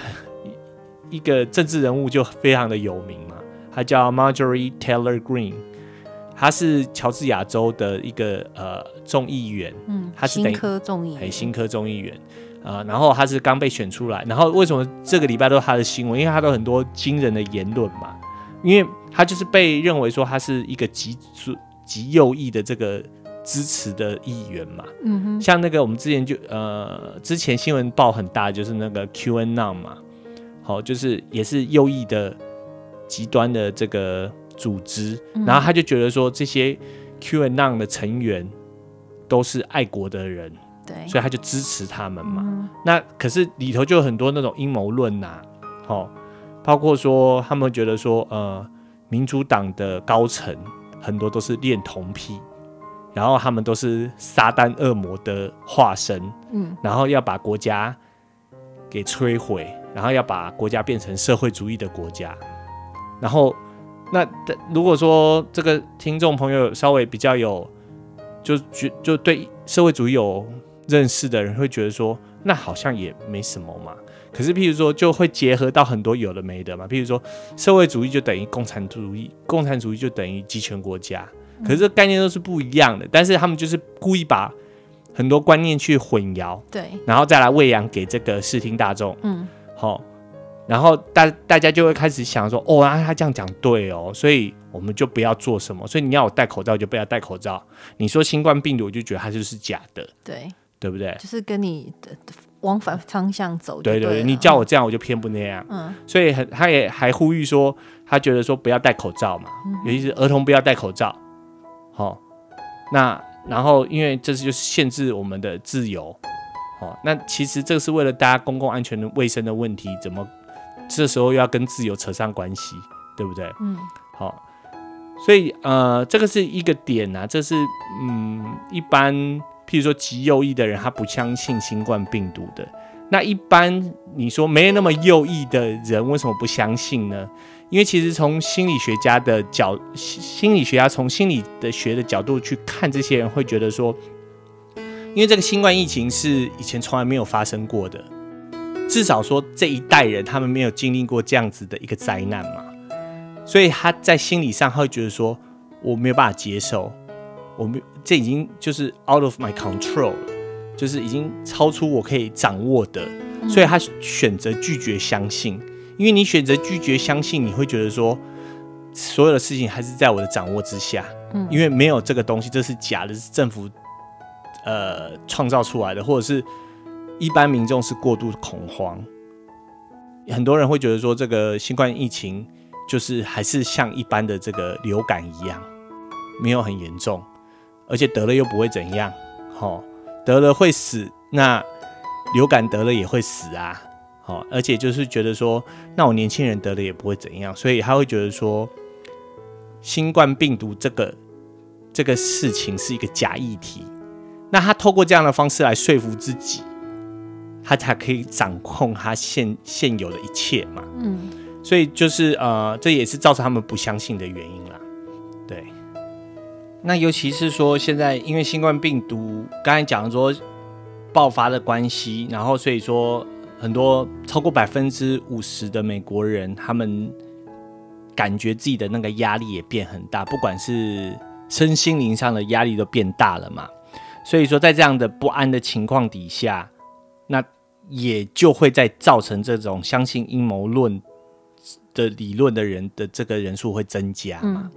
一个政治人物就非常的有名嘛，他叫 Marjorie Taylor Greene，他是乔治亚州的一个呃众议员，嗯，他是新
科众议员，
新科众议员。啊、呃，然后他是刚被选出来，然后为什么这个礼拜都是他的新闻？因为他都很多惊人的言论嘛，因为他就是被认为说他是一个极极右翼的这个支持的议员嘛。嗯哼，像那个我们之前就呃之前新闻报很大，就是那个 QAnon 嘛，好，就是也是右翼的极端的这个组织，嗯、然后他就觉得说这些 QAnon 的成员都是爱国的人。对，所以他就支持他们嘛。嗯、那可是里头就有很多那种阴谋论呐，哦，包括说他们觉得说，呃，民主党的高层很多都是恋童癖，然后他们都是撒旦恶魔的化身，嗯，然后要把国家给摧毁，然后要把国家变成社会主义的国家。然后，那如果说这个听众朋友稍微比较有，就觉就对社会主义有。认识的人会觉得说，那好像也没什么嘛。可是，譬如说，就会结合到很多有的没的嘛。譬如说，社会主义就等于共产主义，共产主义就等于集权国家。可是，这概念都是不一样的。但是，他们就是故意把很多观念去混淆，对，然后再来喂养给这个视听大众。嗯，好，然后大大家就会开始想说，哦，啊，他这样讲对哦，所以我们就不要做什么。所以你要我戴口罩，就不要戴口罩。你说新冠病毒，我就觉得它就是假的。对。对不对？就是跟你的往反方向走对。对对对，你叫我这样，我就偏不那样。嗯，所以很，他也还呼吁说，他觉得说不要戴口罩嘛，嗯、尤其是儿童不要戴口罩。好、哦，那然后因为这是就是限制我们的自由。好、哦，那其实这个是为了大家公共安全的卫生的问题，怎么这时候又要跟自由扯上关系？对不对？嗯，好、哦，所以呃，这个是一个点啊，这是嗯一般。譬如说极右翼的人，他不相信新冠病毒的。那一般你说没那么右翼的人，为什么不相信呢？因为其实从心理学家的角，心理学家从心理的学的角度去看，这些人会觉得说，因为这个新冠疫情是以前从来没有发生过的，至少说这一代人他们没有经历过这样子的一个灾难嘛，所以他在心理上他会觉得说，我没有办法接受。我们这已经就是 out of my control，就是已经超出我可以掌握的，所以他选择拒绝相信。因为你选择拒绝相信，你会觉得说所有的事情还是在我的掌握之下，嗯因为没有这个东西，这是假的，是政府呃创造出来的，或者是一般民众是过度恐慌。很多人会觉得说，这个新冠疫情就是还是像一般的这个流感一样，没有很严重。而且得了又不会怎样，好，得了会死，那流感得了也会死啊，好，而且就是觉得说，那我年轻人得了也不会怎样，所以他会觉得说，新冠病毒这个这个事情是一个假议题，那他透过这样的方式来说服自己，他才可以掌控他现现有的一切嘛，嗯，所以就是呃，这也是造成他们不相信的原因啦，对。那尤其是说，现在因为新冠病毒刚才讲说爆发的关系，然后所以说很多超过百分之五十的美国人，他们感觉自己的那个压力也变很大，不管是身心灵上的压力都变大了嘛。所以说，在这样的不安的情况底下，那也就会在造成这种相信阴谋论的理论的人的这个人数会增加嘛。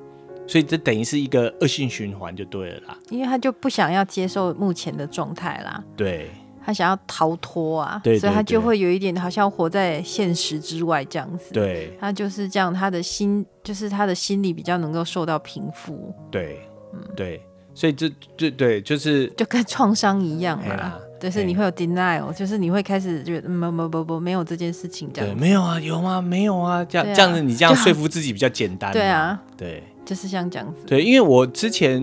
所以这等于是一个恶性循环就对了啦，因为他就不想要接受目前的状态啦，对，他想要逃脱啊，对，所以他就会有一点好像活在现实之外这样子，对，他就是这样，他的心就是他的心理比较能够受到平复，对，嗯，对，所以这这对就是就跟创伤一样嘛，
就是你会有 denial，就是你会开始觉得不不不不没有这件事情这样。
对，没有啊，有吗？没有啊，这样、啊、这样子你这样说服自己比较简单。
对啊，
对，
就是像这样子。
对，因为我之前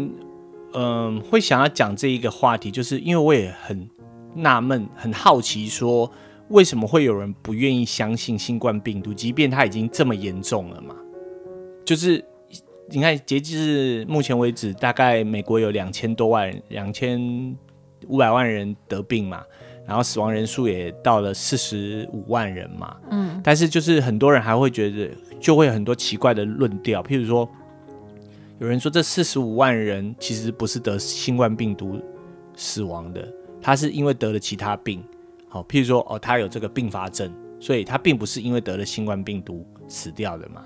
嗯、呃、会想要讲这一个话题，就是因为我也很纳闷、很好奇，说为什么会有人不愿意相信新冠病毒，即便它已经这么严重了嘛？就是。你看，截至目前为止，大概美国有两千多万人，两千五百万人得病嘛，然后死亡人数也到了四十五万人嘛。嗯，但是就是很多人还会觉得，就会有很多奇怪的论调，譬如说，有人说这四十五万人其实不是得新冠病毒死亡的，他是因为得了其他病。好，譬如说，哦，他有这个并发症，所以他并不是因为得了新冠病毒死掉的嘛。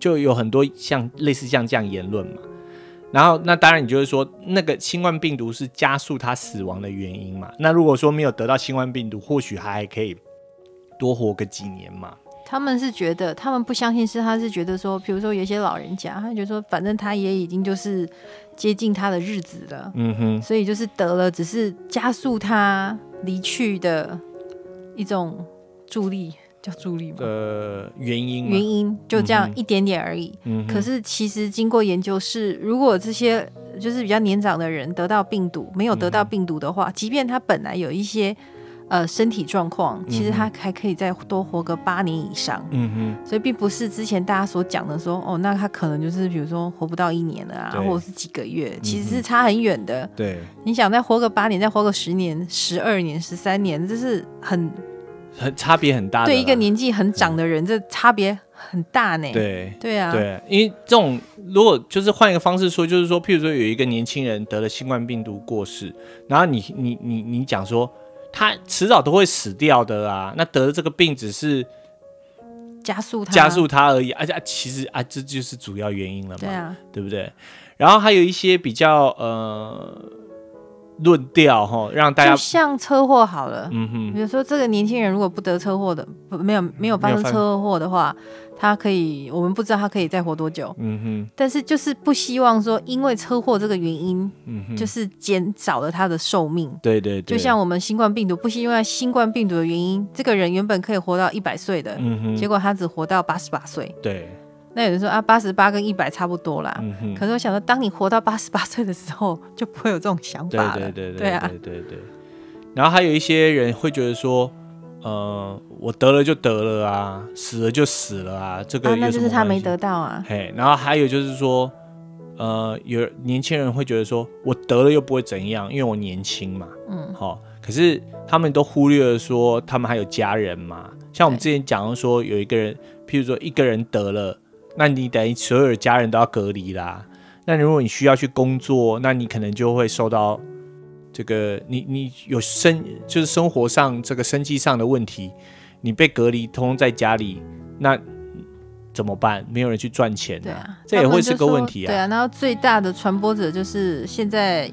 就有很多像类似像这样言论嘛，然后那当然你就是说那个新冠病毒是加速他死亡的原因嘛？那如果说没有得到新冠病毒，或许他还可以多活个几年嘛？
他们是觉得，他们不相信是他是觉得说，比如说有些老人家，他觉得说反正他也已经就是接近他的日子了，嗯哼，所以就是得了，只是加速他离去的一种助力。叫助力吗？
呃，原因
原因就这样一点点而已。嗯，可是其实经过研究是，如果这些就是比较年长的人得到病毒，没有得到病毒的话，嗯、即便他本来有一些呃身体状况，其实他还可以再多活个八年以上。嗯哼，所以并不是之前大家所讲的说，哦，那他可能就是比如说活不到一年了啊，或者是几个月，其实是差很远的。
对，
你想再活个八年，再活个十年、十二年、十三年，这是很。
很差别很大，
对一个年纪很长的人，这差别很大呢。
对
对啊，
对，因为这种如果就是换一个方式说，就是说，譬如说有一个年轻人得了新冠病毒过世，然后你你你你讲说他迟早都会死掉的啊，那得了这个病只是
加速他
加速他而已，而且其实啊，这就是主要原因了嘛，对
啊，
对不对？然后还有一些比较呃。论调哈，让大家
就像车祸好了，嗯哼，比如说这个年轻人如果不得车祸的，不没有没有发生。车祸的话，他可以，我们不知道他可以再活多久，嗯哼，但是就是不希望说因为车祸这个原因，嗯哼，就是减少了他的寿命，
对对对，
就像我们新冠病毒，不希望新冠病毒的原因，这个人原本可以活到一百岁的，嗯哼，结果他只活到八十八岁，
对。
那有人说啊，八十八跟一百差不多啦。嗯哼。可是我想说，当你活到八十八岁的时候，就不会有这种想法了。
对对对对。
对啊。
对对对。然后还有一些人会觉得说，呃，我得了就得了啊，死了就死了啊，这个？啊，那就是他
没得到啊。
嘿，然后还有就是说，呃，有年轻人会觉得说我得了又不会怎样，因为我年轻嘛。嗯。好，可是他们都忽略了说，他们还有家人嘛。像我们之前讲到说，有一个人，譬如说一个人得了。那你等于所有的家人都要隔离啦。那如果你需要去工作，那你可能就会受到这个你你有生就是生活上这个生计上的问题，你被隔离，通通在家里，那怎么办？没有人去赚钱，对啊，这也会是个问题啊。
对啊，然后最大的传播者就是现在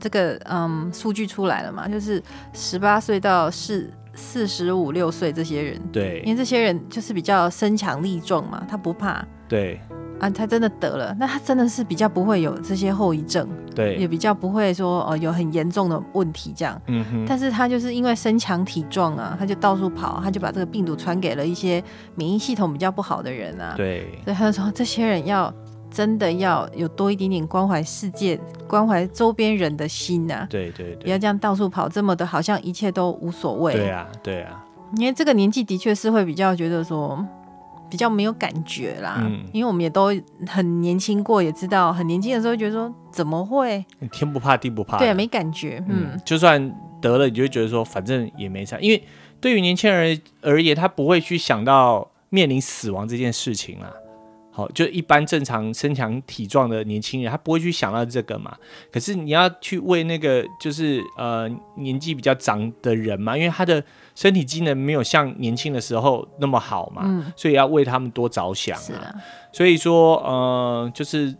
这个嗯数据出来了嘛，就是十八岁到四。四十五六岁这些人，
对，
因为这些人就是比较身强力壮嘛，他不怕，
对，
啊，他真的得了，那他真的是比较不会有这些后遗症，
对，
也比较不会说哦、呃、有很严重的问题这样，嗯哼，但是他就是因为身强体壮啊，他就到处跑，他就把这个病毒传给了一些免疫系统比较不好的人啊，
对，
所以他就说这些人要。真的要有多一点点关怀世界、关怀周边人的心呐、啊。
对对对，
不要这样到处跑，这么的好像一切都无所谓。
对啊，对啊。
因为这个年纪的确是会比较觉得说比较没有感觉啦。嗯。因为我们也都很年轻过，也知道很年轻的时候觉得说怎么会
天不怕地不怕。
对啊，没感觉。嗯。
嗯，就算得了，你就会觉得说反正也没啥。因为对于年轻人而言，他不会去想到面临死亡这件事情啦。好，就一般正常身强体壮的年轻人，他不会去想到这个嘛。可是你要去为那个就是呃年纪比较长的人嘛，因为他的身体机能没有像年轻的时候那么好嘛，嗯、所以要为他们多着想啊。所以说呃，就是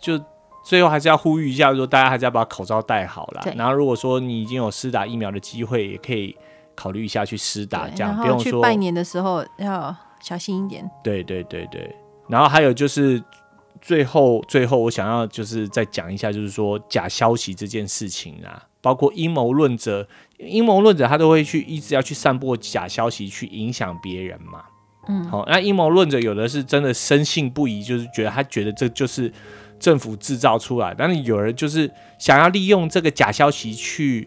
就最后还是要呼吁一下，说大家还是要把口罩戴好了。然后如果说你已经有施打疫苗的机会，也可以考虑一下去施打，这样不用说
去拜年的时候要小心一点。
对对对对。然后还有就是，最后最后我想要就是再讲一下，就是说假消息这件事情啊，包括阴谋论者，阴谋论者他都会去一直要去散播假消息去影响别人嘛。嗯，好，那阴谋论者有的是真的深信不疑，就是觉得他觉得这就是政府制造出来，但是有人就是想要利用这个假消息去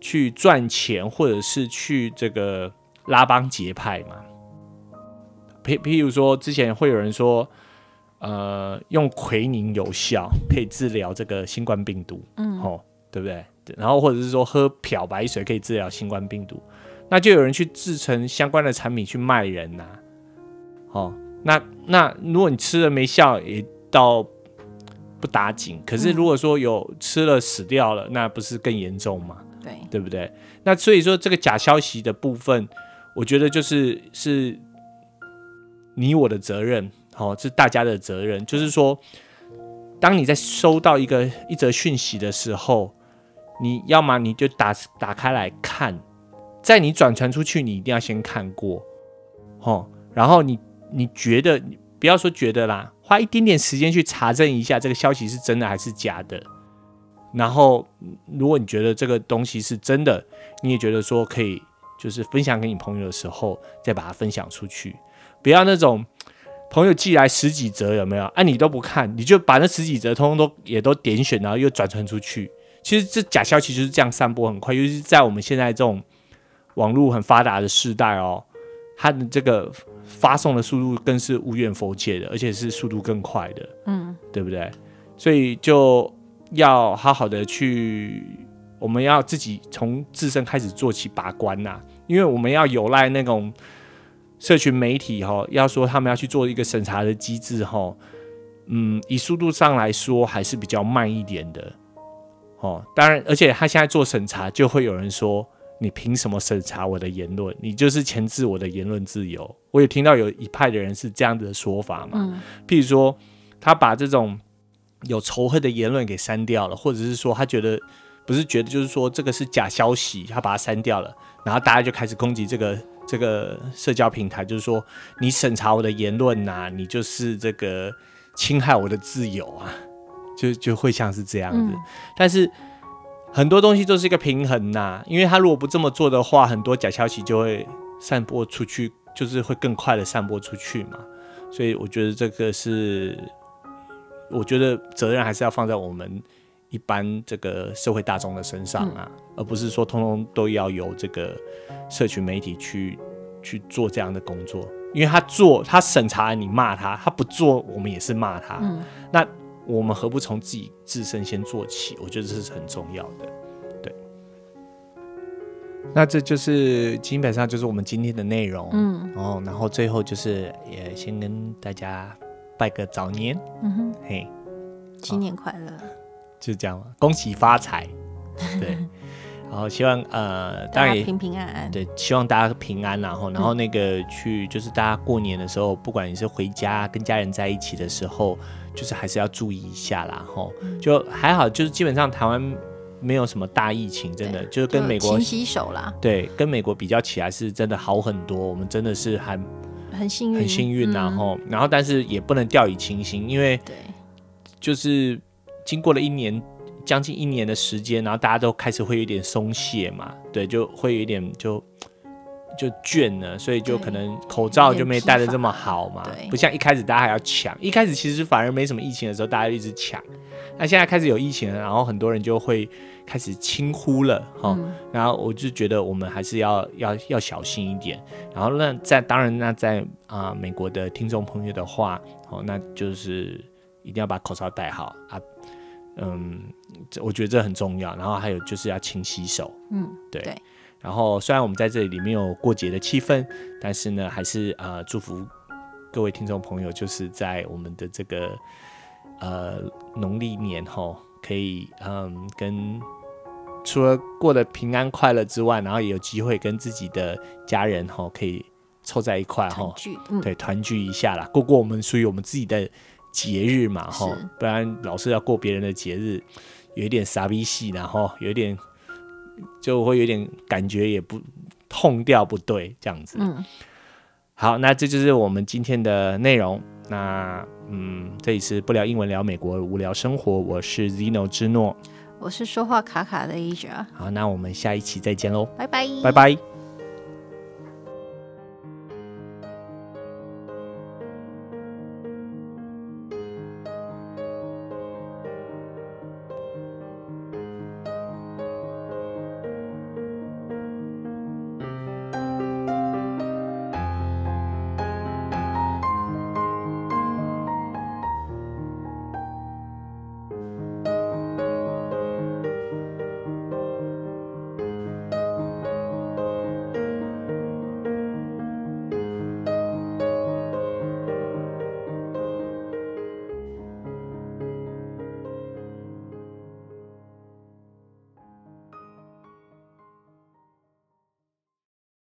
去赚钱，或者是去这个拉帮结派嘛。譬譬如说，之前会有人说，呃，用奎宁有效，可以治疗这个新冠病毒，嗯，哦，对不对？然后或者是说喝漂白水可以治疗新冠病毒。那就有人去制成相关的产品去卖人呐、啊，哦，那那如果你吃了没效，也倒不打紧。可是如果说有吃了死掉了，那不是更严重吗？对，对不对？那所以说这个假消息的部分，我觉得就是是你我的责任，哦，是大家的责任。就是说，当你在收到一个一则讯息的时候，你要么你就打打开来看。在你转传出去，你一定要先看过，哦，然后你你觉得，不要说觉得啦，花一点点时间去查证一下这个消息是真的还是假的。然后，如果你觉得这个东西是真的，你也觉得说可以，就是分享给你朋友的时候，再把它分享出去。不要那种朋友寄来十几折有没有？啊，你都不看，你就把那十几折通通都也都点选，然后又转传出去。其实这假消息就是这样散播很快，尤其是在我们现在这种。网络很发达的时代哦，它的这个发送的速度更是无远佛界的，而且是速度更快的，嗯，对不对？所以就要好好的去，我们要自己从自身开始做起把关呐，因为我们要有赖那种社群媒体哈，要说他们要去做一个审查的机制哈，嗯，以速度上来说还是比较慢一点的，哦，当然，而且他现在做审查，就会有人说。你凭什么审查我的言论？你就是钳制我的言论自由。我也听到有一派的人是这样子的说法嘛。嗯。譬如说，他把这种有仇恨的言论给删掉了，或者是说他觉得不是觉得，就是说这个是假消息，他把它删掉了，然后大家就开始攻击这个这个社交平台，就是说你审查我的言论呐、啊，你就是这个侵害我的自由啊，就就会像是这样子。嗯、但是。很多东西都是一个平衡呐，因为他如果不这么做的话，很多假消息就会散播出去，就是会更快的散播出去嘛。所以我觉得这个是，我觉得责任还是要放在我们一般这个社会大众的身上啊，嗯、而不是说通通都要由这个社群媒体去去做这样的工作，因为他做他审查你骂他，他不做我们也是骂他。嗯、那。我们何不从自己自身先做起？我觉得这是很重要的。对，那这就是基本上就是我们今天的内容。嗯，哦，然后最后就是也先跟大家拜个早年。嗯哼，嘿，
新年快乐！
就这样，恭喜发财。对。然后希望呃，当然也
平平安安。
对，希望大家平安，然后然后那个去就是大家过年的时候，不管你是回家跟家人在一起的时候，就是还是要注意一下啦，吼，就还好，就是基本上台湾没有什么大疫情，真的就是跟美国
勤洗手啦。
对，跟美国比较起来是真的好很多，我们真的是还
很幸运，
很幸运，然后然后但是也不能掉以轻心，因为对，就是经过了一年。将近一年的时间，然后大家都开始会有点松懈嘛，对，就会有一点就就倦了，所以就可能口罩就没戴的这么好嘛，不像一开始大家还要抢，一开始其实反而没什么疫情的时候，大家一直抢，那现在开始有疫情了，然后很多人就会开始轻忽了哈，嗯、然后我就觉得我们还是要要要小心一点，然后那在当然那在啊、呃、美国的听众朋友的话，哦，那就是一定要把口罩戴好啊。嗯，这我觉得这很重要。然后还有就是要勤洗手。嗯，对。对，然后虽然我们在这里没有过节的气氛，但是呢，还是呃祝福各位听众朋友，就是在我们的这个呃农历年后，可以嗯跟除了过得平安快乐之外，然后也有机会跟自己的家人哈可以凑在一块哈，嗯、对，团聚一下啦，过过我们属于我们自己的。节日嘛，哈，不然老是要过别人的节日，有一点傻逼戏，然后有一点就会有点感觉也不痛掉不对这样子。嗯，好，那这就是我们今天的内容。那嗯，这里是不聊英文聊美国无聊生活，我是 Zeno 之诺，
我是说话卡卡的 Asia。
好，那我们下一期再见喽，
拜拜，
拜拜。